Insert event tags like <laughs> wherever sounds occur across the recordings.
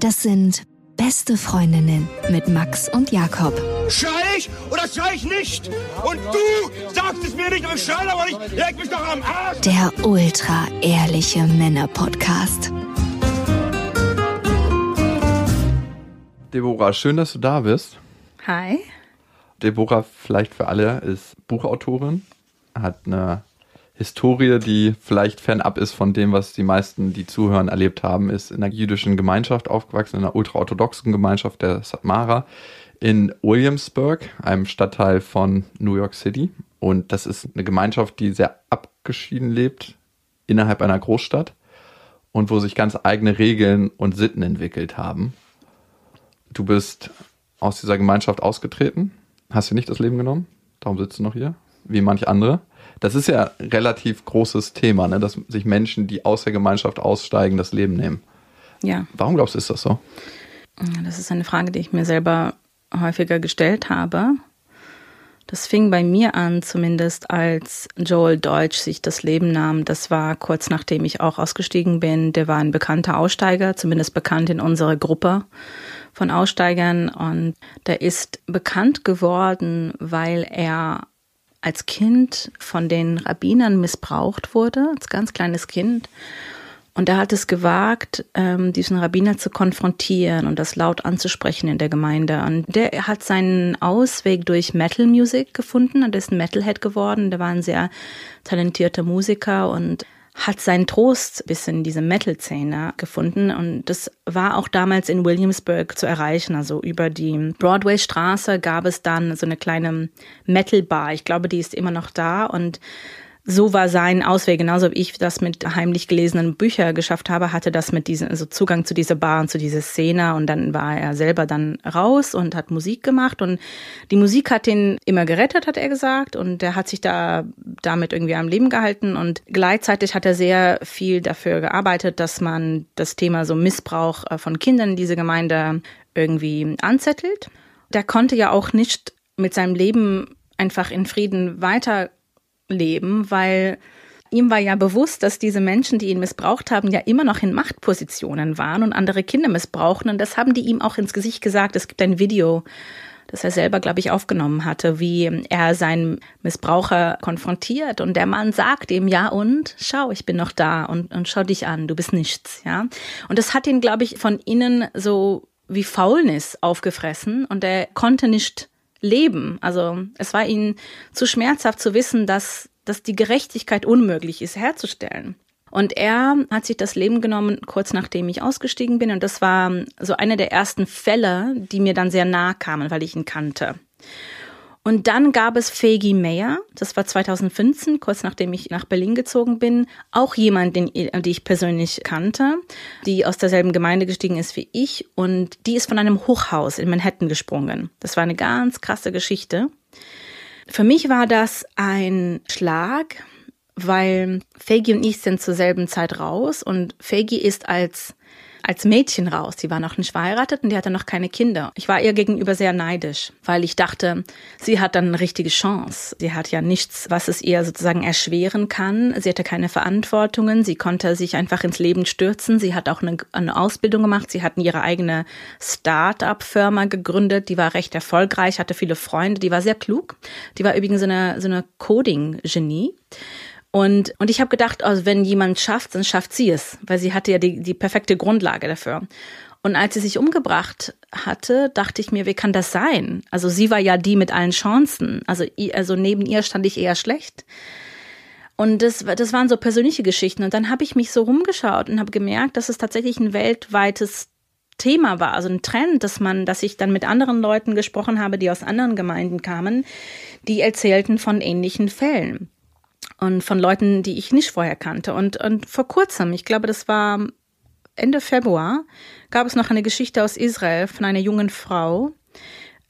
Das sind beste Freundinnen mit Max und Jakob. Schrei ich oder schrei ich nicht? Und du sagst es mir nicht und schrei aber nicht. Leg mich doch am Arsch. Der ultra-ehrliche Männer-Podcast. Deborah, schön, dass du da bist. Hi. Deborah, vielleicht für alle, ist Buchautorin, hat eine Historie, die vielleicht fernab ist von dem, was die meisten, die zuhören, erlebt haben, ist in einer jüdischen Gemeinschaft aufgewachsen, in einer ultraorthodoxen Gemeinschaft der Satmara in Williamsburg, einem Stadtteil von New York City. Und das ist eine Gemeinschaft, die sehr abgeschieden lebt innerhalb einer Großstadt und wo sich ganz eigene Regeln und Sitten entwickelt haben. Du bist aus dieser Gemeinschaft ausgetreten, hast dir nicht das Leben genommen, darum sitzt du noch hier, wie manch andere. Das ist ja ein relativ großes Thema, ne? dass sich Menschen, die aus der Gemeinschaft aussteigen, das Leben nehmen. Ja. Warum glaubst du, ist das so? Das ist eine Frage, die ich mir selber häufiger gestellt habe. Das fing bei mir an, zumindest als Joel Deutsch sich das Leben nahm. Das war kurz nachdem ich auch ausgestiegen bin. Der war ein bekannter Aussteiger, zumindest bekannt in unserer Gruppe von Aussteigern. Und der ist bekannt geworden, weil er als Kind von den Rabbinern missbraucht wurde, als ganz kleines Kind. Und er hat es gewagt, ähm, diesen Rabbiner zu konfrontieren und das laut anzusprechen in der Gemeinde. Und der hat seinen Ausweg durch Metal Music gefunden und ist ein Metalhead geworden. Der war ein sehr talentierter Musiker und hat seinen Trost bis in diese Metal-Szene gefunden und das war auch damals in Williamsburg zu erreichen. Also über die Broadway-Straße gab es dann so eine kleine Metal-Bar. Ich glaube, die ist immer noch da und so war sein Ausweg, genauso wie ich das mit heimlich gelesenen Büchern geschafft habe, hatte das mit diesem, also Zugang zu dieser Bar und zu dieser Szene. Und dann war er selber dann raus und hat Musik gemacht. Und die Musik hat ihn immer gerettet, hat er gesagt. Und er hat sich da damit irgendwie am Leben gehalten. Und gleichzeitig hat er sehr viel dafür gearbeitet, dass man das Thema so Missbrauch äh, von Kindern in dieser Gemeinde irgendwie anzettelt. Der konnte ja auch nicht mit seinem Leben einfach in Frieden weiter leben, weil ihm war ja bewusst, dass diese Menschen, die ihn missbraucht haben, ja immer noch in Machtpositionen waren und andere Kinder missbrauchen. Und das haben die ihm auch ins Gesicht gesagt. Es gibt ein Video, das er selber, glaube ich, aufgenommen hatte, wie er seinen Missbraucher konfrontiert. Und der Mann sagt ihm, ja, und schau, ich bin noch da und, und schau dich an, du bist nichts, ja. Und das hat ihn, glaube ich, von innen so wie Faulnis aufgefressen und er konnte nicht leben. Also es war ihnen zu schmerzhaft zu wissen, dass, dass die Gerechtigkeit unmöglich ist herzustellen. Und er hat sich das Leben genommen, kurz nachdem ich ausgestiegen bin. Und das war so einer der ersten Fälle, die mir dann sehr nahe kamen, weil ich ihn kannte. Und dann gab es Fegi Meyer, das war 2015, kurz nachdem ich nach Berlin gezogen bin. Auch jemand, den, die ich persönlich kannte, die aus derselben Gemeinde gestiegen ist wie ich. Und die ist von einem Hochhaus in Manhattan gesprungen. Das war eine ganz krasse Geschichte. Für mich war das ein Schlag, weil Fegi und ich sind zur selben Zeit raus und Fegi ist als als Mädchen raus. Sie war noch nicht verheiratet und die hatte noch keine Kinder. Ich war ihr gegenüber sehr neidisch, weil ich dachte, sie hat dann eine richtige Chance. Sie hat ja nichts, was es ihr sozusagen erschweren kann. Sie hatte keine Verantwortungen. Sie konnte sich einfach ins Leben stürzen. Sie hat auch eine, eine Ausbildung gemacht. Sie hatten ihre eigene Start-up-Firma gegründet. Die war recht erfolgreich, hatte viele Freunde. Die war sehr klug. Die war übrigens so eine, so eine Coding-Genie. Und, und ich habe gedacht, also wenn jemand schafft, dann schafft sie es, weil sie hatte ja die, die perfekte Grundlage dafür. Und als sie sich umgebracht hatte, dachte ich mir, wie kann das sein? Also sie war ja die mit allen Chancen. Also, also neben ihr stand ich eher schlecht. Und das, das waren so persönliche Geschichten. Und dann habe ich mich so rumgeschaut und habe gemerkt, dass es tatsächlich ein weltweites Thema war, also ein Trend, dass man, dass ich dann mit anderen Leuten gesprochen habe, die aus anderen Gemeinden kamen, die erzählten von ähnlichen Fällen und von Leuten, die ich nicht vorher kannte. Und, und vor kurzem, ich glaube, das war Ende Februar, gab es noch eine Geschichte aus Israel von einer jungen Frau,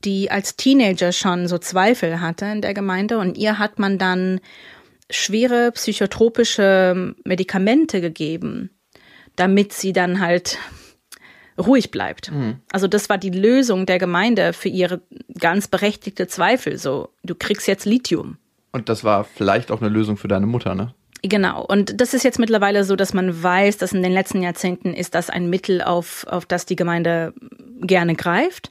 die als Teenager schon so Zweifel hatte in der Gemeinde und ihr hat man dann schwere psychotropische Medikamente gegeben, damit sie dann halt ruhig bleibt. Mhm. Also das war die Lösung der Gemeinde für ihre ganz berechtigte Zweifel. So, du kriegst jetzt Lithium Und das war vielleicht auch eine Lösung für deine Mutter, ne? Genau. Und das ist jetzt mittlerweile so, dass man weiß, dass in den letzten Jahrzehnten ist das ein Mittel, auf, auf das die Gemeinde gerne greift.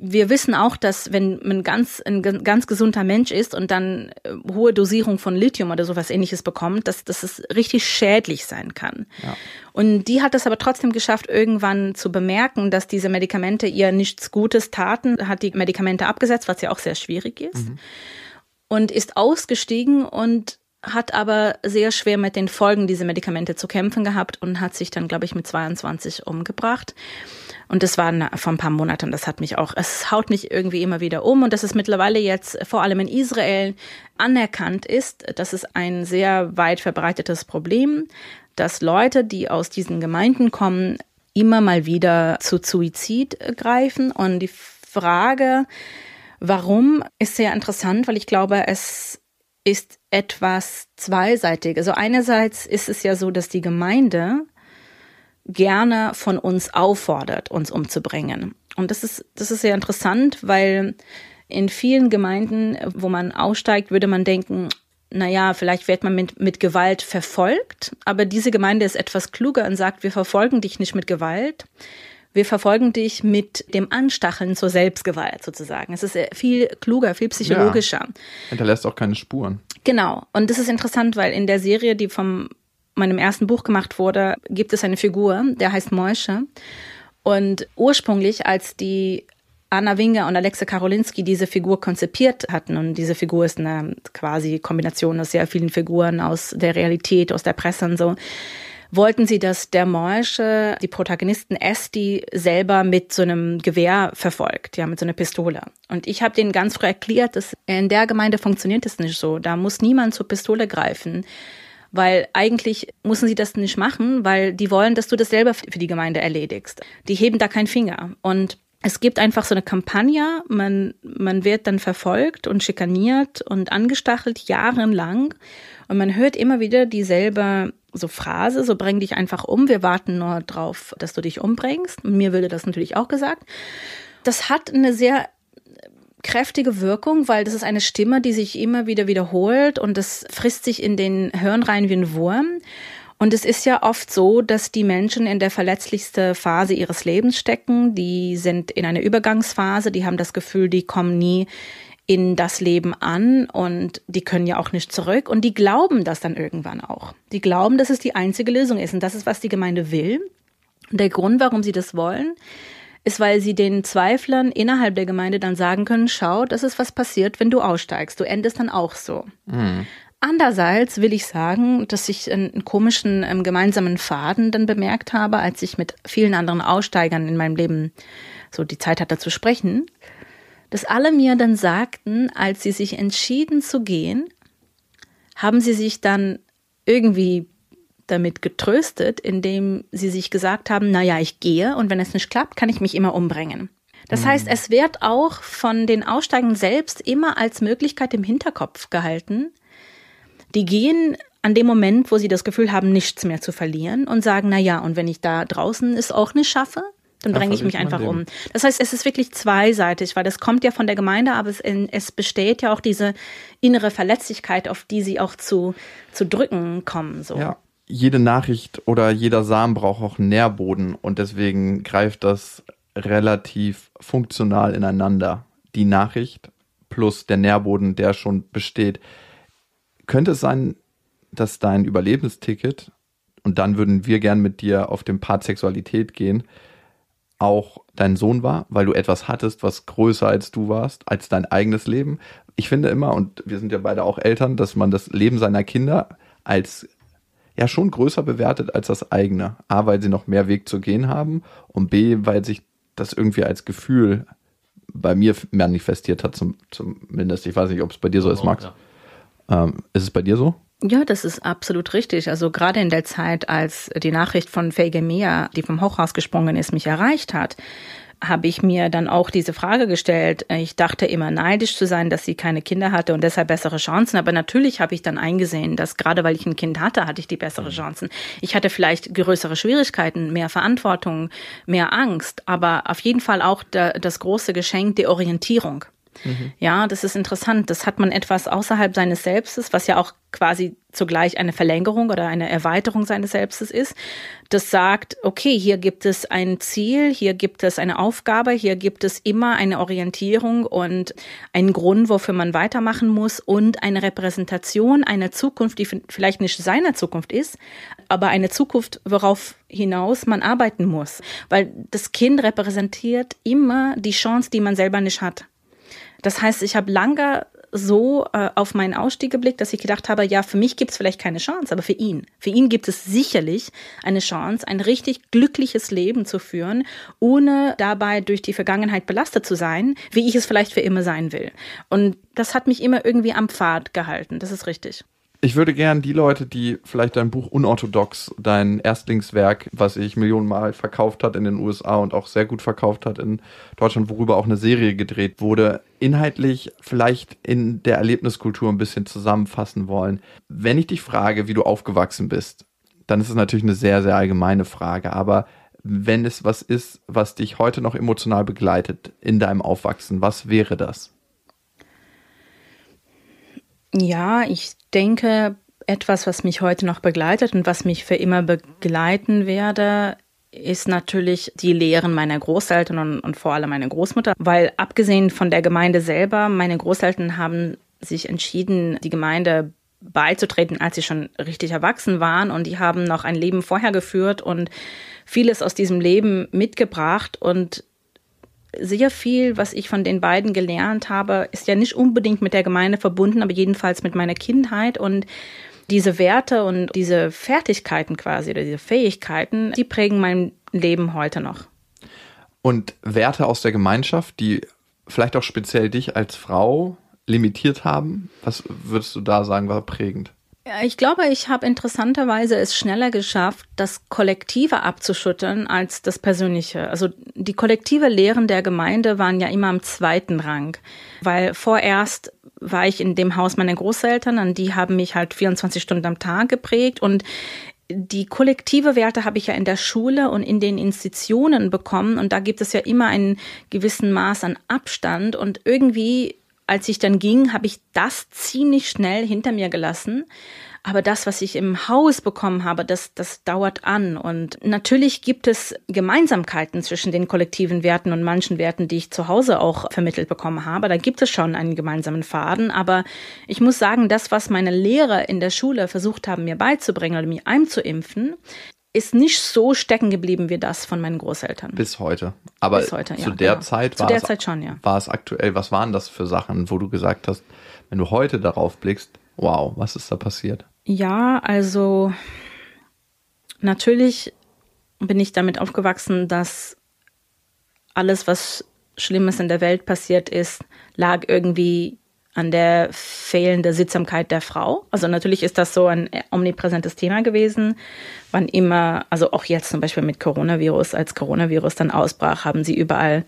Wir wissen auch, dass wenn man ganz, ein ganz gesunder Mensch ist und dann äh, hohe Dosierung von Lithium oder sowas ähnliches bekommt, dass, dass es richtig schädlich sein kann. Ja. Und die hat es aber trotzdem geschafft, irgendwann zu bemerken, dass diese Medikamente ihr nichts Gutes taten, hat die Medikamente abgesetzt, was ja auch sehr schwierig ist. Mhm. Und ist ausgestiegen und hat aber sehr schwer mit den Folgen dieser Medikamente zu kämpfen gehabt und hat sich dann, glaube ich, mit 22 umgebracht. Und das war vor ein paar Monaten, das hat mich auch, es haut mich irgendwie immer wieder um und dass es mittlerweile jetzt vor allem in Israel anerkannt ist, das ist ein sehr weit verbreitetes Problem, dass Leute, die aus diesen Gemeinden kommen, immer mal wieder zu Suizid greifen. Und die Frage, warum, ist sehr interessant, weil ich glaube, es ist etwas zweiseitig. Also einerseits ist es ja so, dass die Gemeinde gerne von uns auffordert, uns umzubringen. Und das ist, das ist sehr interessant, weil in vielen Gemeinden, wo man aussteigt, würde man denken, naja, vielleicht wird man mit, mit Gewalt verfolgt, aber diese Gemeinde ist etwas kluger und sagt, wir verfolgen dich nicht mit Gewalt, wir verfolgen dich mit dem Anstacheln zur Selbstgewalt sozusagen. Es ist viel kluger, viel psychologischer. Ja, hinterlässt auch keine Spuren. Genau. Und das ist interessant, weil in der Serie, die vom meinem ersten Buch gemacht wurde, gibt es eine Figur, der heißt Moische. Und ursprünglich, als die Anna Winger und Alexa Karolinski diese Figur konzipiert hatten, und diese Figur ist eine quasi Kombination aus sehr vielen Figuren aus der Realität, aus der Presse und so, wollten sie, dass der Morsche die Protagonisten Esti selber mit so einem Gewehr verfolgt, ja, mit so einer Pistole. Und ich habe denen ganz früh erklärt, dass in der Gemeinde funktioniert es nicht so. Da muss niemand zur Pistole greifen weil eigentlich müssen sie das nicht machen, weil die wollen, dass du das selber für die Gemeinde erledigst. Die heben da keinen Finger. Und es gibt einfach so eine Kampagne, man, man wird dann verfolgt und schikaniert und angestachelt jahrelang und man hört immer wieder dieselbe so Phrase, so bring dich einfach um, wir warten nur drauf, dass du dich umbringst. Mir würde das natürlich auch gesagt. Das hat eine sehr kräftige Wirkung, weil das ist eine Stimme, die sich immer wieder wiederholt und das frisst sich in den Hirn rein wie ein Wurm. Und es ist ja oft so, dass die Menschen in der verletzlichsten Phase ihres Lebens stecken. Die sind in einer Übergangsphase, die haben das Gefühl, die kommen nie in das Leben an und die können ja auch nicht zurück und die glauben das dann irgendwann auch. Die glauben, dass es die einzige Lösung ist und das ist, was die Gemeinde will. Und der Grund, warum sie das wollen, ist, weil sie den Zweiflern innerhalb der Gemeinde dann sagen können, schau, das ist was passiert, wenn du aussteigst. Du endest dann auch so. Mhm. Andererseits will ich sagen, dass ich einen komischen ähm, gemeinsamen Faden dann bemerkt habe, als ich mit vielen anderen Aussteigern in meinem Leben so die Zeit hatte zu sprechen, dass alle mir dann sagten, als sie sich entschieden zu gehen, haben sie sich dann irgendwie damit getröstet, indem sie sich gesagt haben, na ja, ich gehe und wenn es nicht klappt, kann ich mich immer umbringen. Das mhm. heißt, es wird auch von den Aussteigern selbst immer als Möglichkeit im Hinterkopf gehalten. Die gehen an dem Moment, wo sie das Gefühl haben, nichts mehr zu verlieren und sagen, na ja, und wenn ich da draußen es auch nicht schaffe, dann bringe ich mich einfach um. Das heißt, es ist wirklich zweiseitig, weil das kommt ja von der Gemeinde, aber es, es besteht ja auch diese innere Verletzlichkeit, auf die sie auch zu, zu drücken kommen. So. Ja, jede Nachricht oder jeder Samen braucht auch Nährboden und deswegen greift das relativ funktional ineinander. Die Nachricht plus der Nährboden, der schon besteht. Könnte es sein, dass dein Überlebensticket, und dann würden wir gern mit dir auf den Part Sexualität gehen, auch dein Sohn war, weil du etwas hattest, was größer als du warst, als dein eigenes Leben. Ich finde immer, und wir sind ja beide auch Eltern, dass man das Leben seiner Kinder als ja schon größer bewertet als das eigene. A, weil sie noch mehr Weg zu gehen haben und B, weil sich das irgendwie als Gefühl bei mir manifestiert hat, zum, zumindest. Ich weiß nicht, ob es bei dir so ist, Max. Ja. Ähm, ist es bei dir so? Ja, das ist absolut richtig. Also gerade in der Zeit, als die Nachricht von Feige Mea, die vom Hochhaus gesprungen ist, mich erreicht hat, habe ich mir dann auch diese Frage gestellt. Ich dachte immer neidisch zu sein, dass sie keine Kinder hatte und deshalb bessere Chancen. Aber natürlich habe ich dann eingesehen, dass gerade weil ich ein Kind hatte, hatte ich die bessere mhm. Chancen. Ich hatte vielleicht größere Schwierigkeiten, mehr Verantwortung, mehr Angst, aber auf jeden Fall auch das große Geschenk der Orientierung. Mhm. Ja, das ist interessant. Das hat man etwas außerhalb seines Selbstes, was ja auch quasi zugleich eine Verlängerung oder eine Erweiterung seines Selbstes ist. Das sagt, okay, hier gibt es ein Ziel, hier gibt es eine Aufgabe, hier gibt es immer eine Orientierung und einen Grund, wofür man weitermachen muss und eine Repräsentation einer Zukunft, die vielleicht nicht seiner Zukunft ist, aber eine Zukunft, worauf hinaus man arbeiten muss. Weil das Kind repräsentiert immer die Chance, die man selber nicht hat. Das heißt, ich habe lange so äh, auf meinen Ausstieg geblickt, dass ich gedacht habe, ja, für mich gibt es vielleicht keine Chance, aber für ihn, für ihn gibt es sicherlich eine Chance, ein richtig glückliches Leben zu führen, ohne dabei durch die Vergangenheit belastet zu sein, wie ich es vielleicht für immer sein will. Und das hat mich immer irgendwie am Pfad gehalten, das ist richtig. Ich würde gern die Leute, die vielleicht dein Buch Unorthodox, dein Erstlingswerk, was sich Millionenmal verkauft hat in den USA und auch sehr gut verkauft hat in Deutschland, worüber auch eine Serie gedreht wurde, inhaltlich vielleicht in der Erlebniskultur ein bisschen zusammenfassen wollen. Wenn ich dich frage, wie du aufgewachsen bist, dann ist es natürlich eine sehr, sehr allgemeine Frage. Aber wenn es was ist, was dich heute noch emotional begleitet in deinem Aufwachsen, was wäre das? Ja, ich denke, etwas, was mich heute noch begleitet und was mich für immer begleiten werde, ist natürlich die Lehren meiner Großeltern und, und, vor allem meiner Großmutter, weil abgesehen von der Gemeinde selber, meine Großeltern haben sich entschieden, die Gemeinde beizutreten, als sie schon richtig erwachsen waren. Und die haben noch ein Leben vorher geführt und vieles aus diesem Leben mitgebracht. Und sehr viel, was ich von den beiden gelernt habe, ist ja nicht unbedingt mit der Gemeinde verbunden, aber jedenfalls mit meiner Kindheit und diese Werte und diese Fertigkeiten quasi oder diese Fähigkeiten, die prägen mein Leben heute noch. Und Werte aus der Gemeinschaft, die vielleicht auch speziell dich als Frau limitiert haben, was würdest du da sagen, war prägend? Ich glaube, ich habe interessanterweise es schneller geschafft, das Kollektive abzuschütteln als das Persönliche. Also die kollektive Lehren der Gemeinde waren ja immer am zweiten Rang, weil vorerst war ich in dem Haus meiner Großeltern und die haben mich halt 24 Stunden am Tag geprägt. Und die kollektive Werte habe ich ja in der Schule und in den Institutionen bekommen. Und da gibt es ja immer einen gewissen Maß an Abstand. Und irgendwie als ich dann ging, habe ich das ziemlich schnell hinter mir gelassen. Aber das, was ich im Haus bekommen habe, das, das dauert an. Und natürlich gibt es Gemeinsamkeiten zwischen den kollektiven Werten und manchen Werten, die ich zu Hause auch vermittelt bekommen habe. Da gibt es schon einen gemeinsamen Faden. Aber ich muss sagen, das, was meine Lehrer in der Schule versucht haben, mir beizubringen oder mir einzuimpfen, ist nicht so stecken geblieben wie das von meinen Großeltern. Bis heute. Aber Bis heute, zu ja, der genau. Zeit, war, der es, Zeit schon, ja. war es aktuell, was waren das für Sachen, wo du gesagt hast, wenn du heute darauf blickst, wow, was ist da passiert? Ja, also natürlich bin ich damit aufgewachsen, dass alles, was Schlimmes in der Welt passiert ist, lag irgendwie an der fehlenden Sittsamkeit der Frau. Also natürlich ist das so ein omnipräsentes Thema gewesen. Wann immer, also auch jetzt zum Beispiel mit Coronavirus, als Coronavirus dann ausbrach, haben sie überall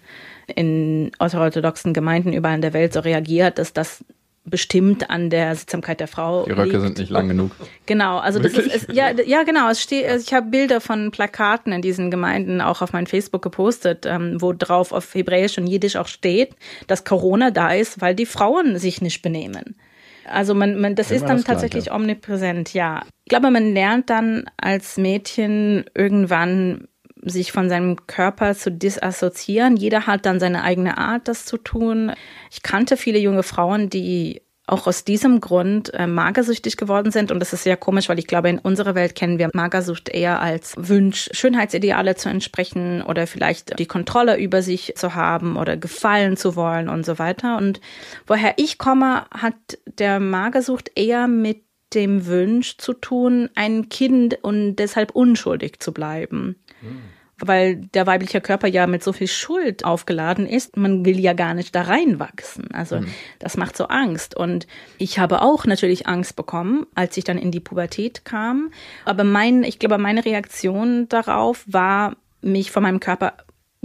in orthodoxen Gemeinden überall in der Welt so reagiert, dass das bestimmt an der Sittsamkeit der Frau. Die Röcke liegt. sind nicht lang genug. Genau, also das ist, es, ja, ja genau. Es steht, also ich habe Bilder von Plakaten in diesen Gemeinden auch auf mein Facebook gepostet, ähm, wo drauf auf Hebräisch und Jiddisch auch steht, dass Corona da ist, weil die Frauen sich nicht benehmen. Also man, man das ist dann das tatsächlich Gleiche. omnipräsent, ja. Ich glaube, man lernt dann als Mädchen irgendwann sich von seinem Körper zu disassoziieren. Jeder hat dann seine eigene Art, das zu tun. Ich kannte viele junge Frauen, die auch aus diesem Grund äh, magersüchtig geworden sind. Und das ist sehr komisch, weil ich glaube, in unserer Welt kennen wir Magersucht eher als Wunsch, Schönheitsideale zu entsprechen oder vielleicht die Kontrolle über sich zu haben oder gefallen zu wollen und so weiter. Und woher ich komme, hat der Magersucht eher mit dem Wunsch zu tun, ein Kind und deshalb unschuldig zu bleiben. Mhm. Weil der weibliche Körper ja mit so viel Schuld aufgeladen ist, man will ja gar nicht da reinwachsen. Also mhm. das macht so Angst. Und ich habe auch natürlich Angst bekommen, als ich dann in die Pubertät kam. Aber mein, ich glaube, meine Reaktion darauf war, mich von meinem Körper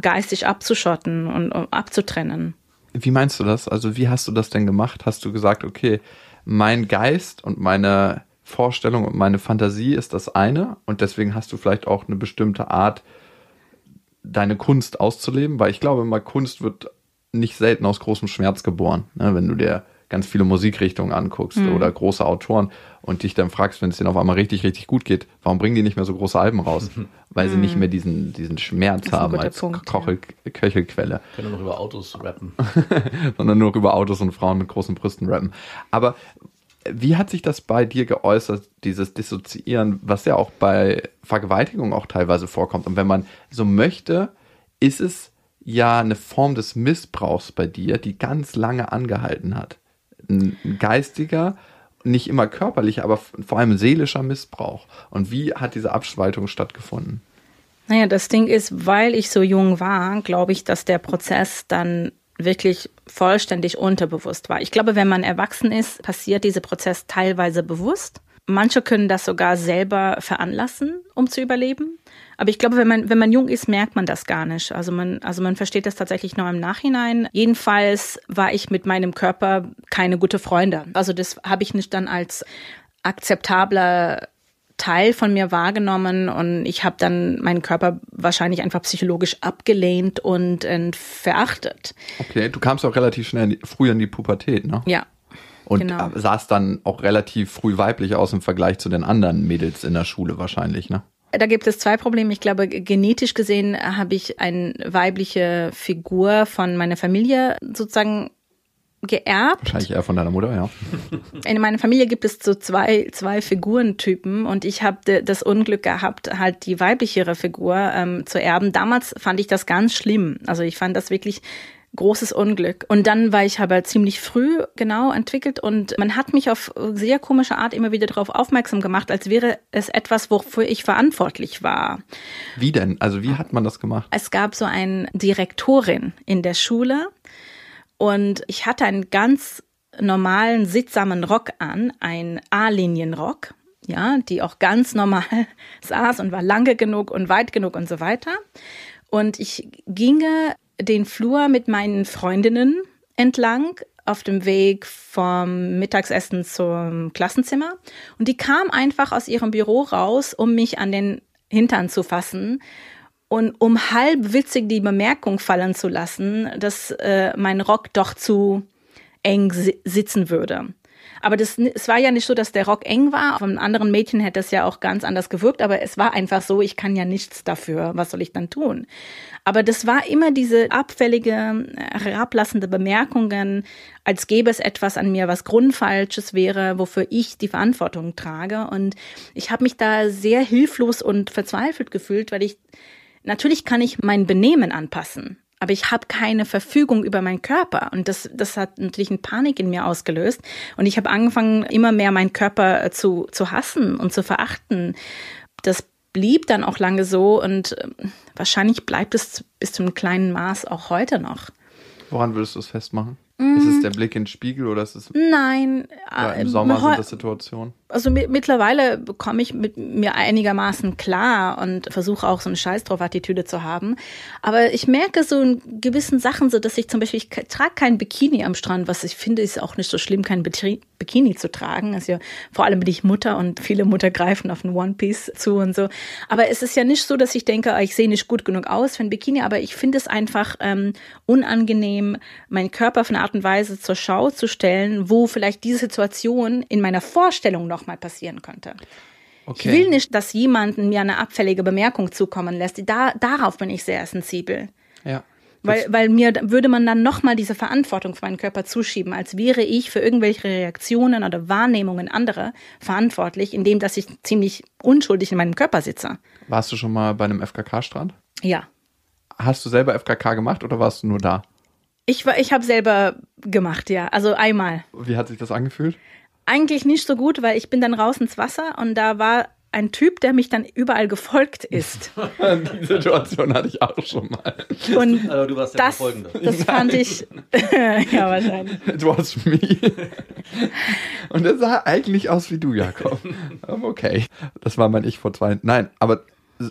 geistig abzuschotten und abzutrennen. Wie meinst du das? Also wie hast du das denn gemacht? Hast du gesagt, okay, mein Geist und meine Vorstellung und meine Fantasie ist das eine und deswegen hast du vielleicht auch eine bestimmte Art, deine Kunst auszuleben, weil ich glaube immer, Kunst wird nicht selten aus großem Schmerz geboren. Ne? Wenn du dir ganz viele Musikrichtungen anguckst mhm. oder große Autoren und dich dann fragst, wenn es denen auf einmal richtig, richtig gut geht, warum bringen die nicht mehr so große Alben raus? <laughs> Weil sie nicht mhm. mehr diesen, diesen Schmerz haben als Punkt, Kochel, ja. Köchelquelle. Können nur noch über Autos rappen. <laughs> Sondern nur noch über Autos und Frauen mit großen Brüsten rappen. Aber wie hat sich das bei dir geäußert, dieses Dissoziieren, was ja auch bei Vergewaltigung auch teilweise vorkommt? Und wenn man so möchte, ist es ja eine Form des Missbrauchs bei dir, die ganz lange angehalten hat. Ein geistiger, nicht immer körperlicher, aber vor allem seelischer Missbrauch. Und wie hat diese Abspaltung stattgefunden? Naja, das Ding ist, weil ich so jung war, glaube ich, dass der Prozess dann wirklich vollständig unterbewusst war. Ich glaube, wenn man erwachsen ist, passiert dieser Prozess teilweise bewusst. Manche können das sogar selber veranlassen, um zu überleben. Aber ich glaube, wenn man, wenn man jung ist, merkt man das gar nicht. Also man, also man versteht das tatsächlich nur im Nachhinein. Jedenfalls war ich mit meinem Körper keine gute Freunde. Also das habe ich nicht dann als akzeptabler Teil von mir wahrgenommen und ich habe dann meinen Körper wahrscheinlich einfach psychologisch abgelehnt und, und verachtet. Okay, du kamst auch relativ schnell früh in die Pubertät, ne? Ja. Und genau. sahst dann auch relativ früh weiblich aus im Vergleich zu den anderen Mädels in der Schule wahrscheinlich, ne? Da gibt es zwei Probleme. Ich glaube, genetisch gesehen habe ich eine weibliche Figur von meiner Familie sozusagen geerbt. Wahrscheinlich eher von deiner Mutter, ja. In meiner Familie gibt es so zwei, zwei Figurentypen und ich habe das Unglück gehabt, halt die weiblichere Figur ähm, zu erben. Damals fand ich das ganz schlimm. Also ich fand das wirklich großes Unglück. Und dann war ich aber ziemlich früh genau entwickelt und man hat mich auf sehr komische Art immer wieder darauf aufmerksam gemacht, als wäre es etwas, wofür ich verantwortlich war. Wie denn? Also wie hat man das gemacht? Es gab so eine Direktorin in der Schule und ich hatte einen ganz normalen, sittsamen Rock an, ein A-Linienrock, ja, die auch ganz normal <laughs> saß und war lange genug und weit genug und so weiter. Und ich ginge den Flur mit meinen Freundinnen entlang auf dem Weg vom Mittagsessen zum Klassenzimmer. Und die kam einfach aus ihrem Büro raus, um mich an den Hintern zu fassen und um halb witzig die Bemerkung fallen zu lassen, dass äh, mein Rock doch zu eng si sitzen würde. Aber das, es war ja nicht so, dass der Rock eng war. Von anderen Mädchen hätte es ja auch ganz anders gewirkt, aber es war einfach so, ich kann ja nichts dafür. Was soll ich dann tun? Aber das war immer diese abfällige, herablassende Bemerkungen, als gäbe es etwas an mir, was grundfalsches wäre, wofür ich die Verantwortung trage. Und ich habe mich da sehr hilflos und verzweifelt gefühlt, weil ich Natürlich kann ich mein Benehmen anpassen, aber ich habe keine Verfügung über meinen Körper. Und das, das hat natürlich eine Panik in mir ausgelöst. Und ich habe angefangen, immer mehr meinen Körper äh, zu, zu hassen und zu verachten. Das blieb dann auch lange so und äh, wahrscheinlich bleibt es bis zu einem kleinen Maß auch heute noch. Woran würdest du es festmachen? Mm. Ist es der Blick in den Spiegel oder ist es. Nein. Im äh, Sommer sind das Situationen? Also mittlerweile bekomme ich mit mir einigermaßen klar und versuche auch so eine Scheiß drauf Attitüde zu haben. Aber ich merke so in gewissen Sachen so, dass ich zum Beispiel, ich trage kein Bikini am Strand, was ich finde, ist auch nicht so schlimm, kein Bikini zu tragen. Also ja, vor allem bin ich Mutter und viele Mutter greifen auf ein One Piece zu und so. Aber es ist ja nicht so, dass ich denke, ah, ich sehe nicht gut genug aus für ein Bikini, aber ich finde es einfach ähm, unangenehm, meinen Körper auf eine Art und Weise zur Schau zu stellen, wo vielleicht diese Situation in meiner Vorstellung nochmal passieren könnte. Okay. Ich will nicht, dass jemanden mir eine abfällige Bemerkung zukommen lässt. Da, darauf bin ich sehr sensibel. Ja. Weil, weil mir würde man dann nochmal diese Verantwortung für meinen Körper zuschieben, als wäre ich für irgendwelche Reaktionen oder Wahrnehmungen anderer verantwortlich, indem dass ich ziemlich unschuldig in meinem Körper sitze. Warst du schon mal bei einem FKK-Strand? Ja. Hast du selber FKK gemacht oder warst du nur da? Ich, ich habe selber gemacht, ja. Also einmal. Wie hat sich das angefühlt? Eigentlich nicht so gut, weil ich bin dann raus ins Wasser und da war ein Typ, der mich dann überall gefolgt ist. <laughs> Die Situation hatte ich auch schon mal. Und also du warst der das, Verfolgende. Das fand ich. <laughs> ja, wahrscheinlich. It was me. Und er sah eigentlich aus wie du, Jakob. Okay. Das war mein Ich vor zwei. Nein, aber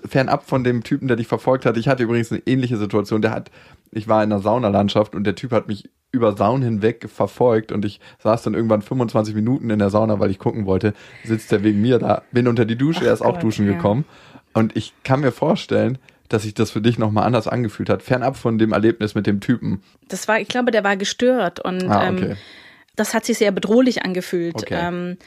fernab von dem Typen, der dich verfolgt hat. Ich hatte übrigens eine ähnliche Situation. Der hat, ich war in einer Saunalandschaft und der Typ hat mich über Saun hinweg verfolgt und ich saß dann irgendwann 25 Minuten in der Sauna, weil ich gucken wollte, sitzt er wegen mir da, bin unter die Dusche, Ach er ist auch duschen ja. gekommen und ich kann mir vorstellen, dass sich das für dich nochmal anders angefühlt hat, fernab von dem Erlebnis mit dem Typen? Das war, ich glaube, der war gestört und Ah, okay. ähm, das hat sich sehr bedrohlich angefühlt. Okay. Ähm,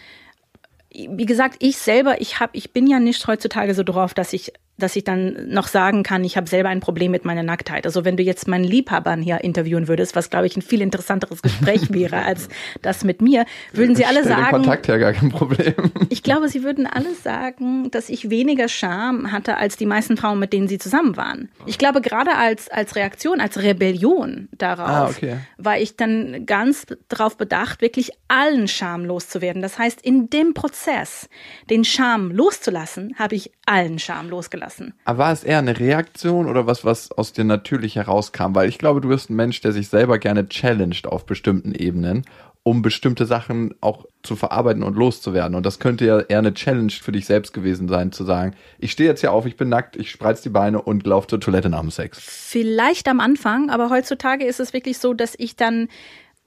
wie gesagt, ich selber, ich habe, ich bin ja nicht heutzutage so drauf, dass ich, dass ich dann noch sagen kann, ich habe selber ein Problem mit meiner Nacktheit. Also wenn du jetzt meinen Liebhabern hier interviewen würdest, was glaube ich ein viel interessanteres Gespräch <laughs> wäre als das mit mir, würden sie alle sagen, Kontakt her, gar kein Problem. <laughs> ich glaube, sie würden alle sagen, dass ich weniger Scham hatte als die meisten Frauen, mit denen sie zusammen waren. Ich glaube, gerade als, als Reaktion, als Rebellion darauf, Ah, okay. war ich dann ganz darauf bedacht, wirklich allen Scham loszuwerden. Das heißt, in dem Prozess, den Scham loszulassen, habe ich allen Scham losgelassen. Aber war es eher eine Reaktion oder was, was aus dir natürlich herauskam? Weil ich glaube, du bist ein Mensch, der sich selber gerne challenged auf bestimmten Ebenen, um bestimmte Sachen auch zu verarbeiten und loszuwerden. Und das könnte ja eher eine Challenge für dich selbst gewesen sein, zu sagen, ich stehe jetzt hier auf, ich bin nackt, ich spreiz die Beine und laufe zur Toilette nach dem Sex. Vielleicht am Anfang, aber heutzutage ist es wirklich so, dass ich dann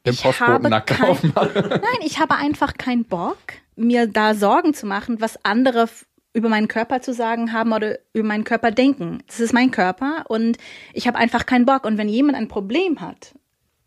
Den Postboten nackt kein-. <laughs> Nein, ich habe einfach keinen Bock, mir da Sorgen zu machen, was andere über meinen Körper zu sagen haben oder über meinen Körper denken. Das ist mein Körper und ich habe einfach keinen Bock. Und wenn jemand ein Problem hat,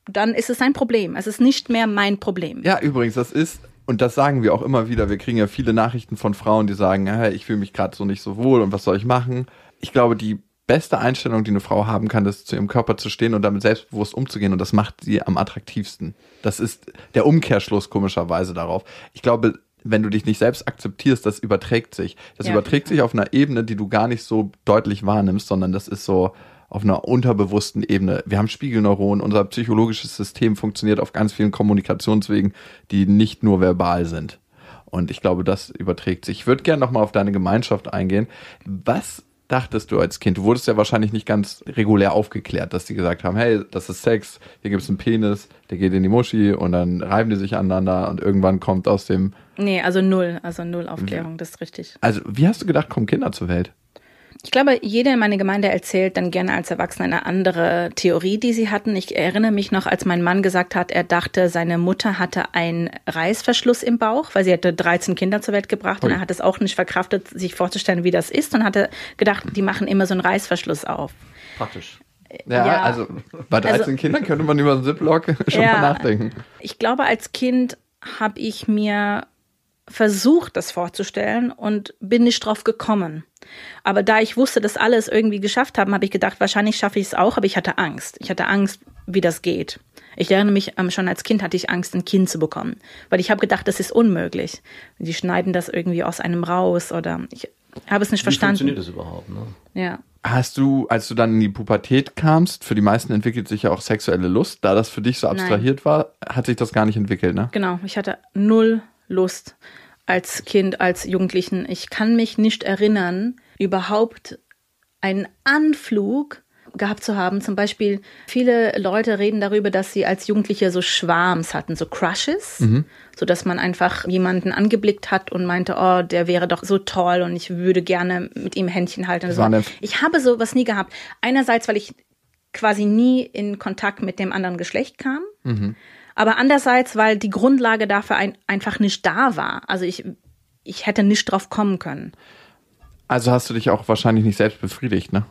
dann ist es sein Problem. Es ist nicht mehr mein Problem. Ja, übrigens, das ist, und das sagen wir auch immer wieder, wir kriegen ja viele Nachrichten von Frauen, die sagen, hey, ich fühle mich gerade so nicht so wohl und was soll ich machen? Ich glaube, die beste Einstellung, die eine Frau haben kann, ist zu ihrem Körper zu stehen und damit selbstbewusst umzugehen und das macht sie am attraktivsten. Das ist der Umkehrschluss komischerweise darauf. Ich glaube, wenn du dich nicht selbst akzeptierst, das überträgt sich. Das Ja. überträgt sich auf einer Ebene, die du gar nicht so deutlich wahrnimmst, sondern das ist so auf einer unterbewussten Ebene. Wir haben Spiegelneuronen, unser psychologisches System funktioniert auf ganz vielen Kommunikationswegen, die nicht nur verbal sind. Und ich glaube, das überträgt sich. Ich würde gerne nochmal auf deine Gemeinschaft eingehen. Was dachtest du als Kind? Du wurdest ja wahrscheinlich nicht ganz regulär aufgeklärt, dass die gesagt haben, hey, das ist Sex, hier gibt's einen Penis, der geht in die Muschi und dann reiben die sich aneinander und irgendwann kommt aus dem... Nee, also null. Also null Aufklärung, das ist richtig. Also, wie hast du gedacht, kommen Kinder zur Welt? Ich glaube, jeder in meiner Gemeinde erzählt dann gerne als Erwachsener eine andere Theorie, die sie hatten. Ich erinnere mich noch, als mein Mann gesagt hat, er dachte, seine Mutter hatte einen Reißverschluss im Bauch, weil sie hatte 13 Kinder zur Welt gebracht und Ui. er hat es auch nicht verkraftet, sich vorzustellen, wie das ist und hatte gedacht, die machen immer so einen Reißverschluss auf. Praktisch. Ja, Ja. also bei 13 Also- Kindern könnte man über einen Ziplock <laughs> schon Ja. mal nachdenken. Ich glaube, als Kind habe ich mir versucht, das vorzustellen und bin nicht drauf gekommen. Aber da ich wusste, dass alle es irgendwie geschafft haben, habe ich gedacht, wahrscheinlich schaffe ich es auch, aber ich hatte Angst. Ich hatte Angst, wie das geht. Ich erinnere mich, ähm, schon als Kind hatte ich Angst, ein Kind zu bekommen, weil ich habe gedacht, das ist unmöglich. Die schneiden das irgendwie aus einem raus oder ich habe es nicht Wie verstanden. funktioniert das überhaupt? Ne? Ja. Hast du, als du dann in die Pubertät kamst, für die meisten entwickelt sich ja auch sexuelle Lust, da das für dich so abstrahiert war, hat sich das gar nicht entwickelt, ne? Genau, ich hatte null Lust als Kind, als Jugendlichen. Ich kann mich nicht erinnern, überhaupt einen Anflug gehabt zu haben. Zum Beispiel, viele Leute reden darüber, dass sie als Jugendliche so Schwarms hatten, so Crushes, so dass man einfach jemanden angeblickt hat und meinte, oh, der wäre doch so toll und ich würde gerne mit ihm Händchen halten. So. Ich habe sowas nie gehabt. Einerseits, weil ich quasi nie in Kontakt mit dem anderen Geschlecht kam. Aber andererseits, weil die Grundlage dafür ein, einfach nicht da war. Also ich, ich hätte nicht drauf kommen können. Also hast du dich auch wahrscheinlich nicht selbst befriedigt, ne?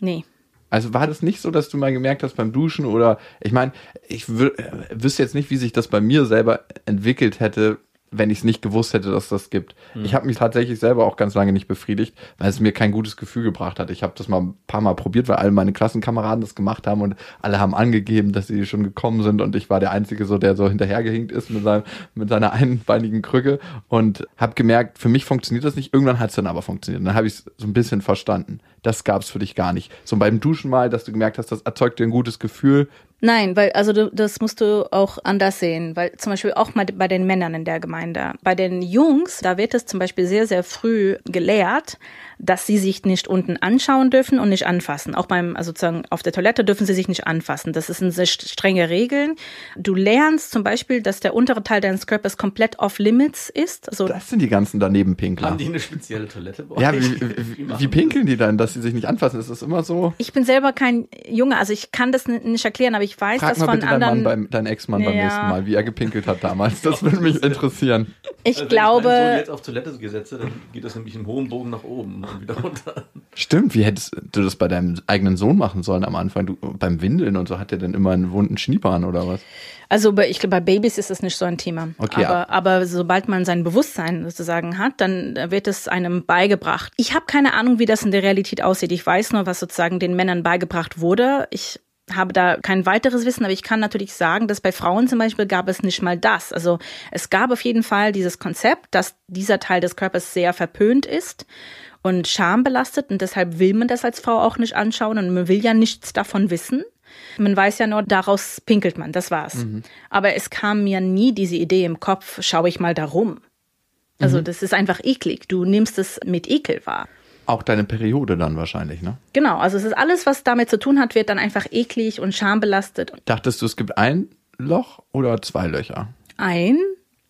Nee. Also war das nicht so, dass du mal gemerkt hast beim Duschen oder ich meine, ich äh, wüsste jetzt nicht, wie sich das bei mir selber entwickelt hätte, wenn ich es nicht gewusst hätte, dass das gibt. Ich habe mich tatsächlich selber auch ganz lange nicht befriedigt, weil es mir kein gutes Gefühl gebracht hat. Ich habe das mal ein paar Mal probiert, weil alle meine Klassenkameraden das gemacht haben und alle haben angegeben, dass sie schon gekommen sind und ich war der Einzige, so der so hinterhergehinkt ist mit, seinem, mit seiner einbeinigen Krücke und habe gemerkt, für mich funktioniert das nicht. Irgendwann hat es dann aber funktioniert. Und dann habe ich es so ein bisschen verstanden. Das gab es für dich gar nicht. So beim Duschen mal, dass du gemerkt hast, das erzeugt dir ein gutes Gefühl. Nein, weil, also du, das musst du auch anders sehen, weil zum Beispiel auch mal bei den Männern in der Gemeinde. Bei den Jungs, da wird es zum Beispiel sehr, sehr früh gelehrt, dass sie sich nicht unten anschauen dürfen und nicht anfassen. Auch beim, also sozusagen auf der Toilette dürfen sie sich nicht anfassen. Das sind sehr st- strenge Regeln. Du lernst zum Beispiel, dass der untere Teil deines Körpers komplett off limits ist. Also Das sind die ganzen daneben Pinkler. Haben die eine spezielle Toilette bei Ja, <laughs> wie, wie, wie pinkeln die dann, dass sie sich nicht anfassen? Ist das immer so? Ich bin selber kein Junge, also ich kann das nicht erklären, aber ich ich weiß Frag das mal von bitte deinen, Mann anderen. beim, deinen Ex-Mann beim Ja. nächsten Mal, wie er gepinkelt hat damals. Das würde mich interessieren. ich Also Wenn ich meinen Sohn glaube, jetzt auf Toilette gesetze, dann geht das nämlich in hohem Bogen nach oben und wieder runter. Stimmt, wie hättest du das bei deinem eigenen Sohn machen sollen am Anfang? Du, beim Windeln und so hat der dann immer einen wunden Schniepern oder was? also bei, ich glaube, bei Babys ist das nicht so ein Thema. Okay, aber, aber sobald man sein Bewusstsein sozusagen hat, dann wird es einem beigebracht. Ich habe keine Ahnung, wie das in der Realität aussieht. Ich weiß nur, was sozusagen den Männern beigebracht wurde. Ich habe da kein weiteres Wissen, aber ich kann natürlich sagen, dass bei Frauen zum Beispiel gab es nicht mal das. Also es gab auf jeden Fall dieses Konzept, dass dieser Teil des Körpers sehr verpönt ist und schambelastet und deshalb will man das als Frau auch nicht anschauen und man will ja nichts davon wissen. Man weiß ja nur, daraus pinkelt man, das war's. Aber es kam mir nie diese Idee im Kopf, schaue ich mal darum. Also das ist einfach eklig. Du nimmst es mit Ekel wahr. Auch deine Periode dann wahrscheinlich, ne? Genau, also es ist alles, was damit zu tun hat, wird dann einfach eklig und schambelastet. Dachtest du, es gibt ein Loch oder zwei Löcher? Ein,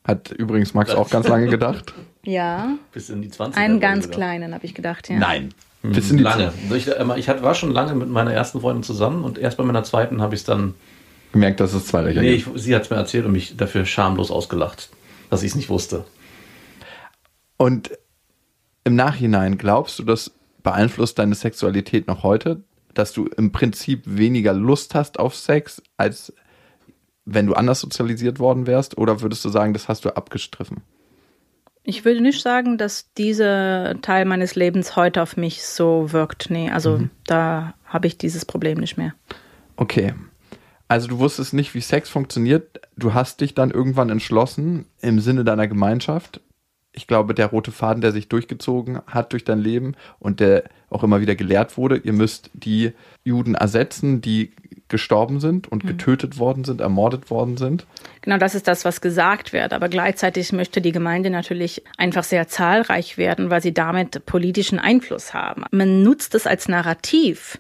Hat übrigens Max auch ganz lange gedacht. <laughs> ja, Bis in die 20er. einen ganz sogar. kleinen, habe ich gedacht, ja. Nein. Bis in die Lange. Ich, ich hatte, war schon lange mit meiner ersten Freundin zusammen und erst bei meiner zweiten habe ich es dann. gemerkt, dass es zwei Löcher Nee, ich, gibt. sie hat es mir erzählt und mich dafür schamlos ausgelacht, dass ich es nicht wusste. Und im Nachhinein glaubst du, das beeinflusst deine Sexualität noch heute, dass du im Prinzip weniger Lust hast auf Sex, als wenn du anders sozialisiert worden wärst? Oder würdest du sagen, das hast du abgestriffen? Ich würde nicht sagen, dass dieser Teil meines Lebens heute auf mich so wirkt. Nee, also da habe ich dieses Problem nicht mehr. Okay. Also du wusstest nicht, wie Sex funktioniert. Du hast dich dann irgendwann entschlossen, im Sinne deiner Gemeinschaft. Ich glaube, der rote Faden, der sich durchgezogen hat durch dein Leben und der auch immer wieder gelehrt wurde, ihr müsst die Juden ersetzen, die gestorben sind und getötet worden sind, ermordet worden sind. Genau, das ist das, was gesagt wird. Aber gleichzeitig möchte die Gemeinde natürlich einfach sehr zahlreich werden, weil sie damit politischen Einfluss haben. Man nutzt es als Narrativ,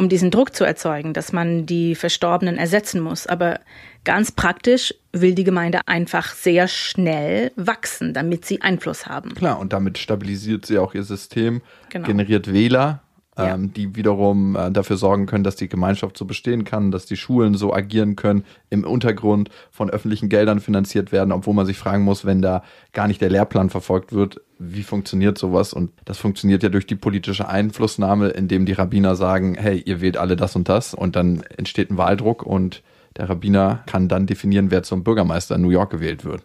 um diesen Druck zu erzeugen, dass man die Verstorbenen ersetzen muss. Aber ganz praktisch will die Gemeinde einfach sehr schnell wachsen, damit sie Einfluss haben. Klar, und damit stabilisiert sie auch ihr System, Genau. generiert Wähler, Ja. ähm, die wiederum äh, dafür sorgen können, dass die Gemeinschaft so bestehen kann, dass die Schulen so agieren können, im Untergrund von öffentlichen Geldern finanziert werden, obwohl man sich fragen muss, wenn da gar nicht der Lehrplan verfolgt wird, wie funktioniert sowas? Und das funktioniert ja durch die politische Einflussnahme, indem die Rabbiner sagen, hey, ihr wählt alle das und das und dann entsteht ein Wahldruck und der Rabbiner kann dann definieren, wer zum Bürgermeister in New York gewählt wird.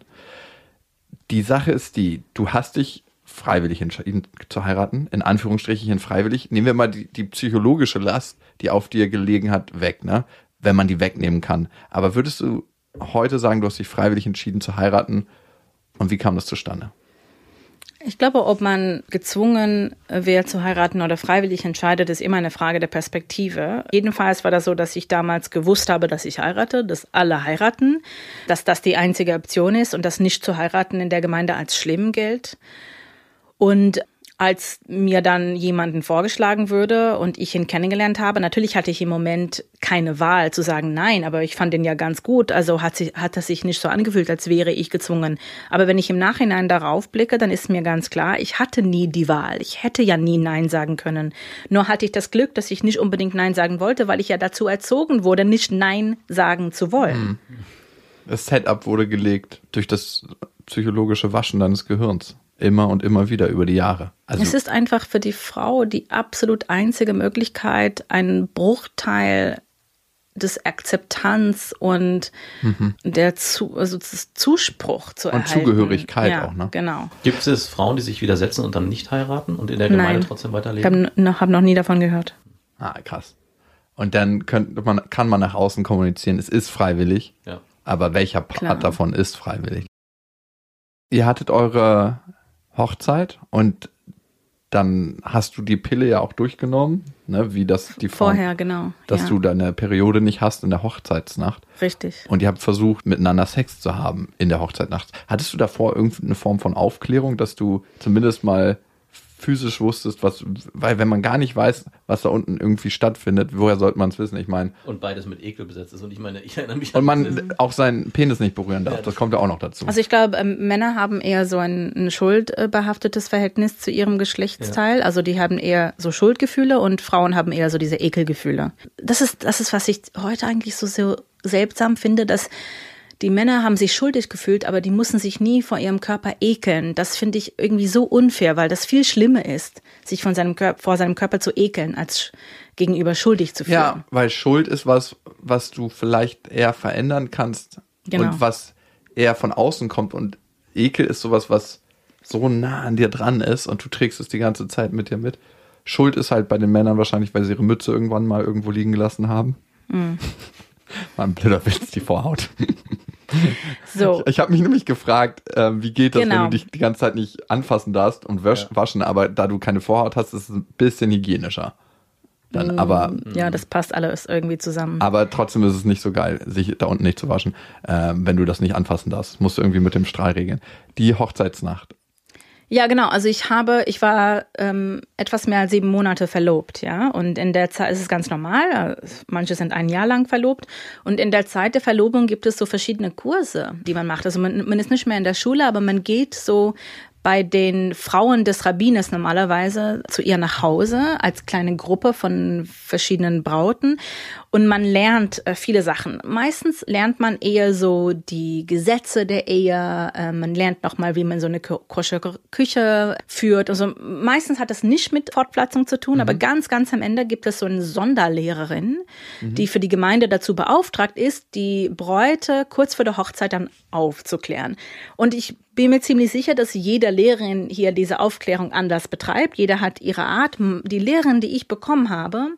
Die Sache ist die, du hast dich freiwillig entschieden zu heiraten, in Anführungsstrichen freiwillig. Nehmen wir mal die, die psychologische Last, die auf dir gelegen hat, weg, ne? Wenn man die wegnehmen kann. Aber würdest du heute sagen, du hast dich freiwillig entschieden zu heiraten? Und wie kam das zustande? Ich glaube, ob man gezwungen wäre zu heiraten oder freiwillig entscheidet, ist immer eine Frage der Perspektive. Jedenfalls war das so, dass ich damals gewusst habe, dass ich heirate, dass alle heiraten, dass das die einzige Option ist und dass nicht zu heiraten in der Gemeinde als schlimm gilt. Und als mir dann jemanden vorgeschlagen würde und ich ihn kennengelernt habe, natürlich hatte ich im Moment keine Wahl zu sagen nein, aber ich fand ihn ja ganz gut, also hat, sich, hat es sich nicht so angefühlt, als wäre ich gezwungen. Aber wenn ich im Nachhinein darauf blicke, dann ist mir ganz klar, ich hatte nie die Wahl. Ich hätte ja nie nein sagen können. Nur hatte ich das Glück, dass ich nicht unbedingt nein sagen wollte, weil ich ja dazu erzogen wurde, nicht nein sagen zu wollen. Das Setup wurde gelegt durch das psychologische Waschen deines Gehirns. Immer und immer wieder über die Jahre. Also Es ist einfach für die Frau die absolut einzige Möglichkeit, einen Bruchteil des Akzeptanz und der zu, also des Zuspruch zu Mhm. Und erhalten. Zugehörigkeit ja, auch, ne? Genau. Gibt es Frauen, die sich widersetzen und dann nicht heiraten und in der Gemeinde Nein. trotzdem Ich weiterleben? habe noch, hab noch nie davon gehört. Ah, krass. Und dann könnte man, kann man nach außen kommunizieren, es ist freiwillig, Ja. aber welcher Part Klar. davon ist freiwillig? Ihr hattet eure Hochzeit und dann hast du die Pille ja auch durchgenommen, ne, wie das die Frauen, Vorher, genau. dass ja, du deine Periode nicht hast in der Hochzeitsnacht. Richtig. Und ihr habt versucht, miteinander Sex zu haben in der Hochzeitnacht. Hattest du davor irgendeine Form von Aufklärung, dass du zumindest mal physisch wusstest, was, weil wenn man gar nicht weiß, was da unten irgendwie stattfindet, woher sollte man es wissen? Ich meine, Und beides mit Ekel besetzt ist. Und ich meine, <laughs> ich erinnere mich und an dieses- man auch seinen Penis nicht berühren darf. Ja, das kommt ja auch noch dazu. Also ich glaube, ähm, Männer haben eher so ein, ein schuldbehaftetes Verhältnis zu ihrem Geschlechtsteil. Also die haben eher so Schuldgefühle und Frauen haben eher so diese Ekelgefühle. Das ist, das ist, was ich heute eigentlich so, so seltsam finde, dass die Männer haben sich schuldig gefühlt, aber die mussten sich nie vor ihrem Körper ekeln. Das finde ich irgendwie so unfair, weil das viel schlimmer ist, sich von seinem Körper, vor seinem Körper zu ekeln, als gegenüber schuldig zu fühlen. Ja, weil Schuld ist was, was du vielleicht eher verändern kannst Genau. und was eher von außen kommt. Und Ekel ist sowas, was so nah an dir dran ist und du trägst es die ganze Zeit mit dir mit. Schuld ist halt bei den Männern wahrscheinlich, weil sie ihre Mütze irgendwann mal irgendwo liegen gelassen haben. Mhm. <laughs> War ein blöder Witz, die Vorhaut. So. Ich habe mich nämlich gefragt, ähm, wie geht das, wenn Genau. du dich die ganze Zeit nicht anfassen darfst und wasch, waschen, aber da du keine Vorhaut hast, ist es ein bisschen hygienischer. Dann, aber, Ja, das passt alles irgendwie zusammen. aber trotzdem ist es nicht so geil, sich da unten nicht zu waschen, ähm, wenn du das nicht anfassen darfst. Musst du irgendwie mit dem Strahl regeln. Die Hochzeitsnacht. Ja, genau. Also ich habe, ich war ähm, etwas mehr als sieben Monate verlobt, ja. Und in der Zeit ist es ganz normal. Manche sind ein Jahr lang verlobt. Und in der Zeit der Verlobung gibt es so verschiedene Kurse, die man macht. Also man, man ist nicht mehr in der Schule, aber man geht so bei den Frauen des Rabbiners normalerweise zu ihr nach Hause als kleine Gruppe von verschiedenen Brauten und man lernt äh, viele Sachen. Meistens lernt man eher so die Gesetze der Ehe, äh, man lernt nochmal, wie man so eine ko- koschere Küche führt. Also meistens hat das nicht mit Fortpflanzung zu tun, aber ganz, ganz am Ende gibt es so eine Sonderlehrerin, die für die Gemeinde dazu beauftragt ist, die Bräute kurz vor der Hochzeit dann aufzuklären. Und ich bin mir ziemlich sicher, dass jede Lehrerin hier diese Aufklärung anders betreibt. Jeder hat ihre Art. Die Lehrerin, die ich bekommen habe,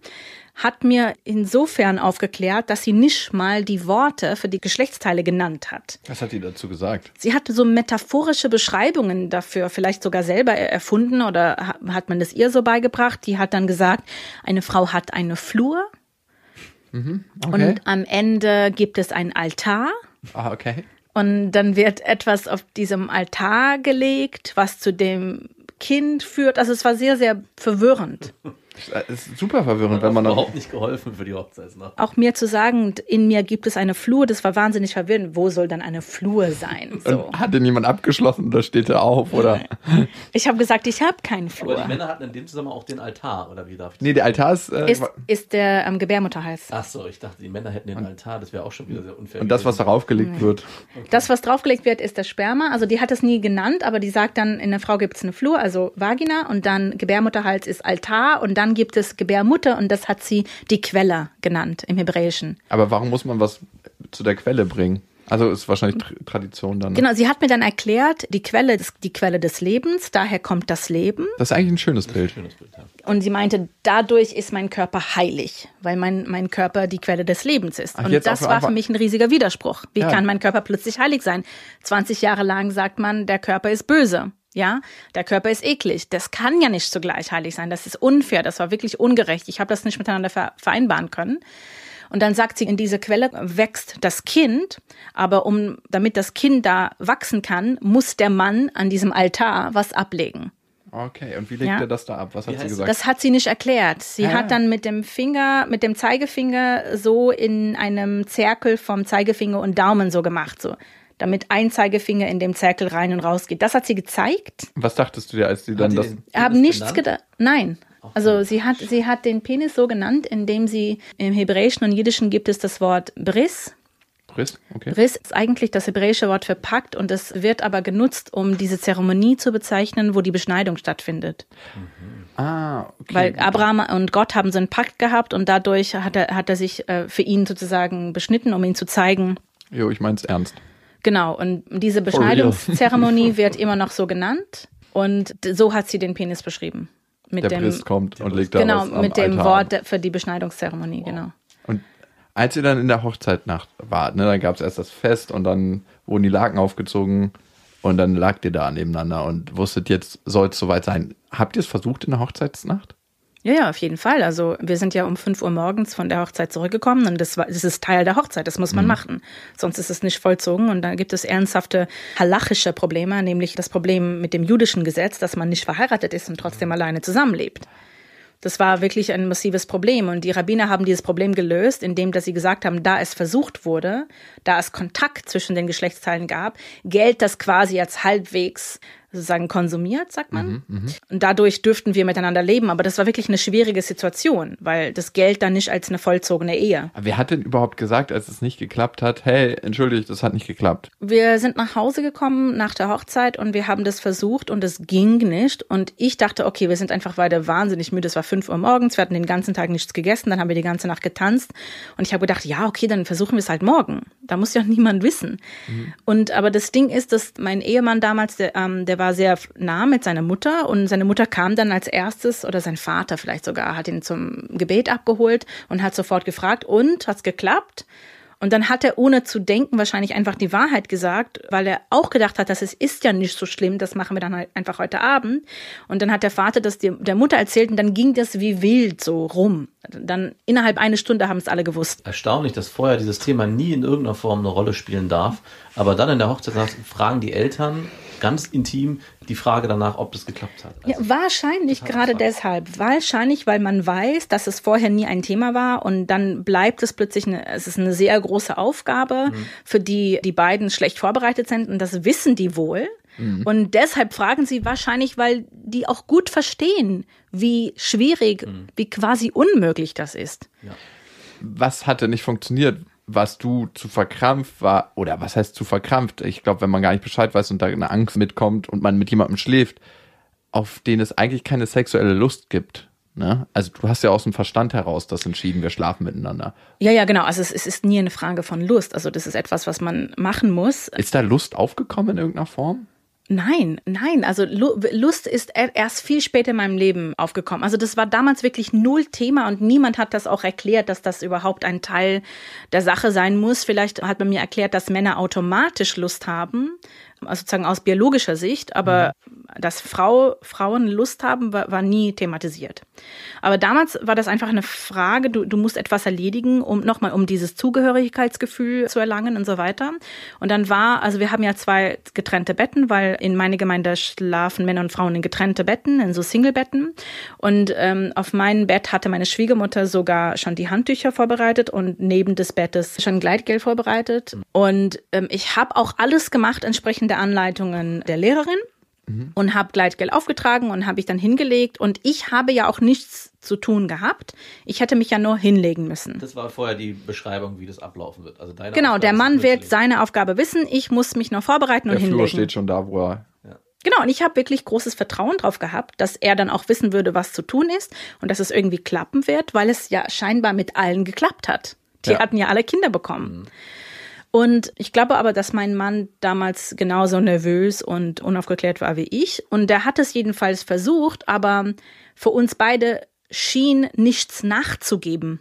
hat mir insofern aufgeklärt, dass sie nicht mal die Worte für die Geschlechtsteile genannt hat. Was hat die dazu gesagt? Sie hatte so metaphorische Beschreibungen dafür, vielleicht sogar selber er- erfunden oder ha- hat man das ihr so beigebracht. Die hat dann gesagt, eine Frau hat eine Flur Okay. und am Ende gibt es einen Altar. ah, okay. Und dann wird etwas auf diesem Altar gelegt, was zu dem Kind führt. Also es war sehr, sehr verwirrend. <laughs> Es ist super verwirrend, Hat wenn man noch. überhaupt nicht geholfen für die Hochzeitsnacht. Auch mir zu sagen, in mir gibt es eine Flur, das war wahnsinnig verwirrend. Wo soll dann eine Flur sein? So. Und hat denn jemand abgeschlossen oder steht er auf? Oder? <laughs> Ich habe gesagt, ich habe keinen Aber die Flur. Männer hatten in dem Zusammenhang auch den Altar, oder wie darf ich Nee, der Altar ist. Äh, Ist, ist der am Gebärmutterhals. Ach so, ich dachte, die Männer hätten den Altar, das wäre auch schon wieder sehr unfair. und das, was gewesen. darauf gelegt wird. Das, was draufgelegt wird, ist das Sperma. Also die hat es nie genannt, aber die sagt dann, in der Frau gibt es eine Flur, also Vagina, und dann Gebärmutterhals ist Altar und dann gibt es Gebärmutter und das hat sie die Quelle genannt im Hebräischen. Aber warum muss man was zu der Quelle bringen? Also ist wahrscheinlich Tr Tradition dann. Genau, sie hat mir dann erklärt, die Quelle ist die Quelle des Lebens, daher kommt das Leben. Das ist eigentlich ein schönes Bild. Schönes Bild, ja. Und sie meinte, dadurch ist mein Körper heilig, weil mein, mein Körper die Quelle des Lebens ist. Ach, und das war für mich ein riesiger Widerspruch. Wie Ja. kann mein Körper plötzlich heilig sein? 20 Jahre lang sagt man, der Körper ist böse. Ja, der Körper ist eklig. Das kann ja nicht zugleich heilig sein. Das ist unfair. Das war wirklich ungerecht. Ich habe das nicht miteinander ver vereinbaren können. Und dann sagt sie, in diese Quelle wächst das Kind, aber um, damit das Kind da wachsen kann, muss der Mann an diesem Altar was ablegen. Okay, und wie legt Ja. er das da ab? Was hat sie gesagt? Das hat sie nicht erklärt. Sie Ah. hat dann mit dem Finger, mit dem Zeigefinger so in einem Zirkel vom Zeigefinger und Daumen so gemacht, so. Damit ein Zeigefinger in dem Zirkel rein und raus geht. Das hat sie gezeigt. was dachtest du dir, als sie dann sie das. den- Haben nichts gedacht. Nein. Also sie hat, sie hat den Penis so genannt, indem sie im Hebräischen und Jiddischen gibt es das Wort Bris. Bris? Okay. Bris ist eigentlich das hebräische Wort für Pakt und es wird aber genutzt, um diese Zeremonie zu bezeichnen, wo die Beschneidung stattfindet. Ah, okay. Weil Abraham und Gott haben so einen Pakt gehabt und dadurch hat er, hat er sich äh, für ihn sozusagen beschnitten, um ihn zu zeigen. Jo, ich mein's ernst. Genau, und diese. Beschneidungszeremonie <laughs> wird immer noch so genannt und so hat sie den Penis beschrieben. Mit Der dem, Priest kommt und legt da genau, mit dem Altar Wort für die Beschneidungszeremonie, genau. Und als ihr dann in der Hochzeitnacht wart, ne, dann gab's erst das Fest und dann wurden die Laken aufgezogen und dann lagt ihr da nebeneinander und wusstet, jetzt soll es soweit sein. Habt ihr es versucht in der Hochzeitsnacht? Ja, ja, auf jeden Fall. Also wir sind ja um 5 Uhr morgens von der Hochzeit zurückgekommen und das, war, das ist Teil der Hochzeit, das muss man mhm. machen. Sonst ist es nicht vollzogen und da gibt es ernsthafte halachische Probleme, nämlich das Problem mit dem jüdischen Gesetz, dass man nicht verheiratet ist und trotzdem alleine zusammenlebt. Das war wirklich ein massives Problem. Und die Rabbiner haben dieses Problem gelöst, indem dass sie gesagt haben, da es versucht wurde, da es Kontakt zwischen den Geschlechtsteilen gab, gilt das quasi als halbwegs sozusagen konsumiert, sagt man. Mhm, mh. Und dadurch dürften wir miteinander leben. Aber das war wirklich eine schwierige Situation, weil das Geld dann nicht als eine vollzogene Ehe. Wer hat denn überhaupt gesagt, als es nicht geklappt hat, hey, entschuldigt, das hat nicht geklappt? Wir sind nach Hause gekommen nach der Hochzeit und wir haben das versucht und es ging nicht. Und ich dachte, okay, wir sind einfach beide wahnsinnig müde. Es war fünf Uhr morgens, wir hatten den ganzen Tag nichts gegessen, dann haben wir die ganze Nacht getanzt. Und ich habe gedacht, ja, okay, dann versuchen wir es halt morgen. Da muss ja <laughs> niemand wissen. Mhm. Und aber das Ding ist, dass mein Ehemann damals, der, ähm, der war sehr nah mit seiner Mutter und seine Mutter kam dann als erstes oder sein Vater vielleicht sogar hat ihn zum Gebet abgeholt und hat sofort gefragt und hat's geklappt? Und dann hat er ohne zu denken wahrscheinlich einfach die Wahrheit gesagt, weil er auch gedacht hat, dass es ist ja nicht so schlimm, das machen wir dann halt einfach heute Abend. Und dann hat der Vater das der Mutter erzählt und dann ging das wie wild so rum. Dann innerhalb einer Stunde haben es alle gewusst. Erstaunlich, dass vorher dieses Thema nie in irgendeiner Form eine Rolle spielen darf. Aber dann in der Hochzeit fragen die Eltern, ganz intim die Frage danach, ob das geklappt hat. Also, ja, wahrscheinlich gerade deshalb. Wahrscheinlich, weil man weiß, dass es vorher nie ein Thema war und dann bleibt es plötzlich, eine, es ist eine sehr große Aufgabe, mhm. für die die beiden schlecht vorbereitet sind und das wissen die wohl. Mhm. Und deshalb fragen sie wahrscheinlich, weil die auch gut verstehen, wie schwierig, mhm. wie quasi unmöglich das ist. Ja. Was hatte nicht funktioniert? Was du zu verkrampft war, oder was heißt zu verkrampft? Ich glaube, wenn man gar nicht Bescheid weiß und da eine Angst mitkommt und man mit jemandem schläft, auf den es eigentlich keine sexuelle Lust gibt. Ne? Also du hast ja aus dem Verstand heraus das entschieden, wir schlafen miteinander. Ja, ja, genau. Also es, es ist nie eine Frage von Lust. Also das ist etwas, was man machen muss. Ist da Lust aufgekommen in irgendeiner Form? Nein, nein. Also Lust ist erst viel später in meinem Leben aufgekommen. Also das war damals wirklich null Thema und niemand hat das auch erklärt, dass das überhaupt ein Teil der Sache sein muss. Vielleicht hat man mir erklärt, dass Männer automatisch Lust haben, also sozusagen aus biologischer Sicht, aber mhm dass Frau, Frauen Lust haben, war, war, nie thematisiert. Aber damals war das einfach eine Frage, du, du musst etwas erledigen, um nochmal um dieses Zugehörigkeitsgefühl zu erlangen und so weiter. Und dann war, also wir haben ja zwei getrennte Betten, weil in meiner Gemeinde schlafen Männer und Frauen in getrennte Betten, in so Single-Betten. Und ähm, auf meinem Bett hatte meine Schwiegermutter sogar schon die Handtücher vorbereitet und neben des Bettes schon Gleitgel vorbereitet. Und ähm, ich habe auch alles gemacht entsprechend der Anleitungen der Lehrerin mhm. und habe Gleitgel aufgetragen und habe ich dann hingelegt und ich habe ja auch nichts zu tun gehabt. Ich hätte mich ja nur hinlegen müssen. Das war vorher die Beschreibung, wie das ablaufen wird. Also deine genau, Aufgabe der Mann wird seine Aufgabe wissen, ich muss mich nur vorbereiten der und hinlegen. Der Flur steht schon da, wo er Genau, und ich habe wirklich großes Vertrauen drauf gehabt, dass er dann auch wissen würde, was zu tun ist und dass es irgendwie klappen wird, weil es ja scheinbar mit allen geklappt hat. Die ja. hatten ja alle Kinder bekommen. Mhm. Und ich glaube aber, dass mein Mann damals genauso nervös und unaufgeklärt war wie ich. Und der hat es jedenfalls versucht, aber für uns beide schien nichts nachzugeben.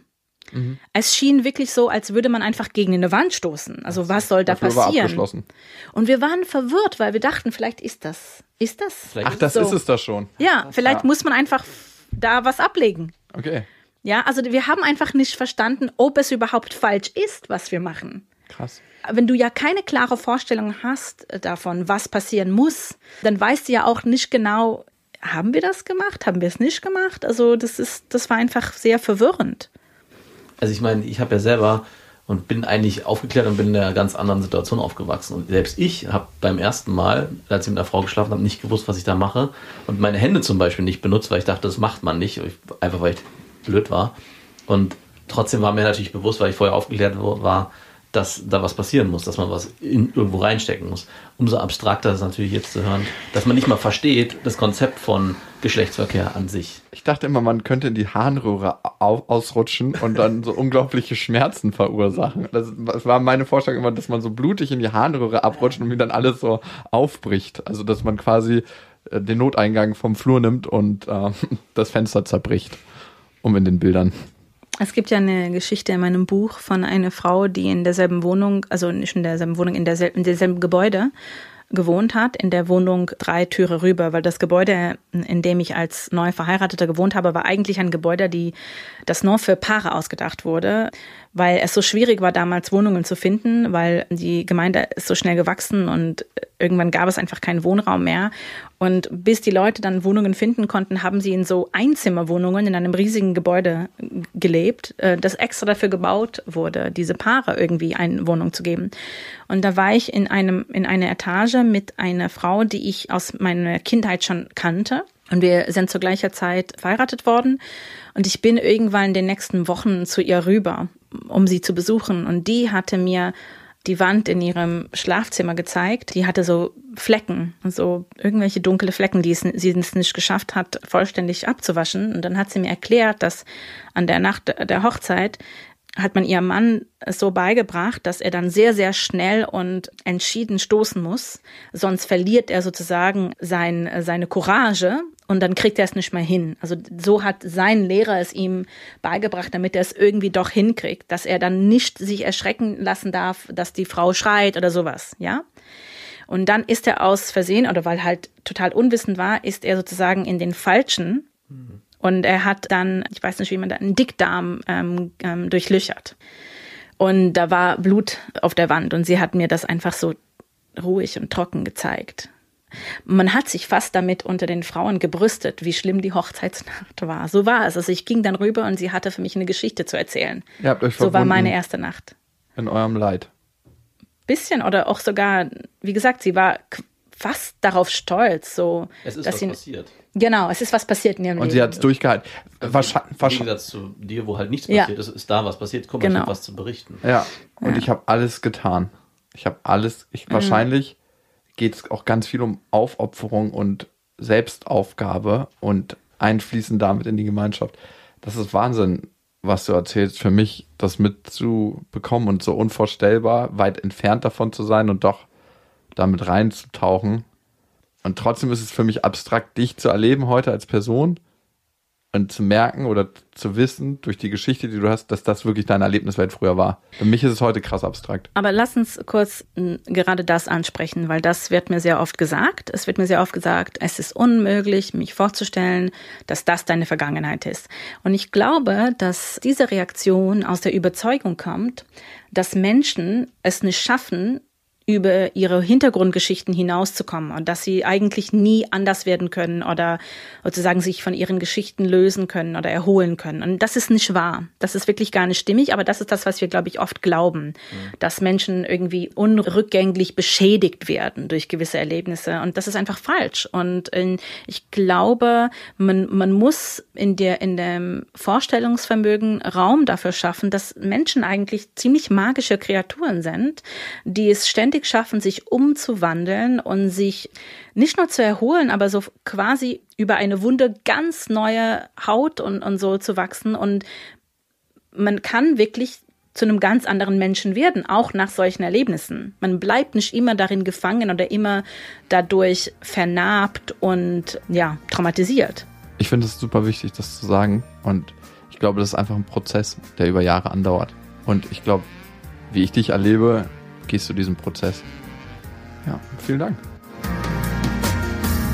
Mhm. Es schien wirklich so, als würde man einfach gegen eine Wand stoßen. Also was soll da passieren? Und wir waren verwirrt, weil wir dachten, vielleicht ist das. Ist das? Vielleicht Ach, das so. ist es da schon. Ja, vielleicht ja. muss man einfach da was ablegen. Okay. Ja, also wir haben einfach nicht verstanden, ob es überhaupt falsch ist, was wir machen. Krass. Wenn du ja keine klare Vorstellung hast äh, davon, was passieren muss, dann weißt du ja auch nicht genau, haben wir das gemacht, haben wir es nicht gemacht? Also das ist, das war einfach sehr verwirrend. Also ich meine, ich habe ja selber und bin eigentlich aufgeklärt und bin in einer ganz anderen Situation aufgewachsen. Und selbst ich habe beim ersten Mal, als ich mit einer Frau geschlafen habe, nicht gewusst, was ich da mache. Und meine Hände zum Beispiel nicht benutzt, weil ich dachte, das macht man nicht. Einfach weil ich blöd war. Und trotzdem war mir natürlich bewusst, weil ich vorher aufgeklärt war, dass da was passieren muss, dass man was in, irgendwo reinstecken muss. Umso abstrakter ist natürlich jetzt zu hören, dass man nicht mal versteht das Konzept von Geschlechtsverkehr an sich. Ich dachte immer, man könnte in die Harnröhre ausrutschen und dann so unglaubliche Schmerzen verursachen. Das, das, war meine Vorstellung immer, dass man so blutig in die Harnröhre abrutscht und mir dann alles so aufbricht. Also dass man quasi äh, den Noteingang vom Flur nimmt und äh, <laughs> das Fenster zerbricht, um in den Bildern es gibt ja eine Geschichte in meinem Buch von einer Frau, die in derselben Wohnung, also nicht in derselben Wohnung, in, derselben, in derselben Gebäude gewohnt hat, in der Wohnung drei Türe rüber, weil das Gebäude, in dem ich als neu Verheirateter gewohnt habe, war eigentlich ein Gebäude, die das nur für Paare ausgedacht wurde, weil es so schwierig war, damals Wohnungen zu finden, weil die Gemeinde ist so schnell gewachsen und irgendwann gab es einfach keinen Wohnraum mehr. Und bis die Leute dann Wohnungen finden konnten, haben sie in so Einzimmerwohnungen in einem riesigen Gebäude gelebt, äh, das extra dafür gebaut wurde, diese Paare irgendwie eine Wohnung zu geben. Und da war ich in einem, in einer Etage mit einer Frau, die ich aus meiner Kindheit schon kannte. Und wir sind zu gleicher Zeit verheiratet worden. Und ich bin irgendwann in den nächsten Wochen zu ihr rüber, um sie zu besuchen. Und die hatte mir die Wand in ihrem Schlafzimmer gezeigt. Die hatte so Flecken, so irgendwelche dunkle Flecken, die sie es nicht geschafft hat, vollständig abzuwaschen. Und dann hat sie mir erklärt, dass an der Nacht der Hochzeit hat man ihrem Mann so beigebracht, dass er dann sehr, sehr schnell und entschieden stoßen muss. Sonst verliert er sozusagen sein, seine Courage und dann kriegt er es nicht mehr hin. Also so hat sein Lehrer es ihm beigebracht, damit er es irgendwie doch hinkriegt, dass er dann nicht sich erschrecken lassen darf, dass die Frau schreit oder sowas, ja. Und dann ist er aus Versehen oder weil halt total unwissend war, ist er sozusagen in den falschen mhm. Und er hat dann, ich weiß nicht, wie man da, einen Dickdarm ähm, ähm, durchlöchert. Und da war Blut auf der Wand und sie hat mir das einfach so ruhig und trocken gezeigt. Man hat sich fast damit unter den Frauen gebrüstet, wie schlimm die Hochzeitsnacht war. So war es. Also ich ging dann rüber und sie hatte für mich eine Geschichte zu erzählen. Ihr habt euch so war meine erste Nacht. In eurem Leid. Bisschen oder auch sogar, wie gesagt, sie war fast darauf stolz, so. Es ist dass was sie, passiert. Genau, es ist was passiert in ihrem Und Leben. sie hat es durchgehalten. Wahrscheinlich, Im Gegensatz zu dir, wo halt nichts Ja. passiert ist, ist da was passiert. Guck mal, ich Genau. habe was zu berichten. Ja, und ich habe alles getan. Ich habe alles, ich wahrscheinlich geht es auch ganz viel um Aufopferung und Selbstaufgabe und Einfließen damit in die Gemeinschaft. Das ist Wahnsinn, was du erzählst, für mich das mitzubekommen und so unvorstellbar, weit entfernt davon zu sein und doch damit reinzutauchen. Und trotzdem ist es für mich abstrakt, dich zu erleben heute als Person und zu merken oder zu wissen durch die Geschichte, die du hast, dass das wirklich deine Erlebniswelt früher war. Für mich ist es heute krass abstrakt. Aber lass uns kurz gerade das ansprechen, weil das wird mir sehr oft gesagt. Es wird mir sehr oft gesagt, es ist unmöglich, mich vorzustellen, dass das deine Vergangenheit ist. Und ich glaube, dass diese Reaktion aus der Überzeugung kommt, dass Menschen es nicht schaffen, über ihre Hintergrundgeschichten hinauszukommen und dass sie eigentlich nie anders werden können oder sozusagen sich von ihren Geschichten lösen können oder erholen können. Und das ist nicht wahr. Das ist wirklich gar nicht stimmig, aber das ist das, was wir, glaube ich, oft glauben, dass Menschen irgendwie unrückgängig beschädigt werden durch gewisse Erlebnisse. Und das ist einfach falsch. Und äh, ich glaube, man, man muss in der, in dem Vorstellungsvermögen Raum dafür schaffen, dass Menschen eigentlich ziemlich magische Kreaturen sind, die es ständig schaffen, sich umzuwandeln und sich nicht nur zu erholen, aber so quasi über eine Wunde ganz neue Haut und, und so zu wachsen. Und man kann wirklich zu einem ganz anderen Menschen werden, auch nach solchen Erlebnissen. Man bleibt nicht immer darin gefangen oder immer dadurch vernarbt und ja, traumatisiert. Ich finde es super wichtig, das zu sagen. Und ich glaube, das ist einfach ein Prozess, der über Jahre andauert. Und ich glaube, wie ich dich erlebe, gehst du diesen Prozess. Ja, vielen Dank.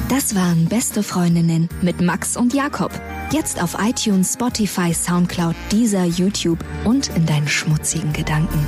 Das waren Beste Freundinnen mit Max und Jakob. Jetzt auf iTunes, Spotify, Soundcloud, dieser YouTube und in deinen schmutzigen Gedanken.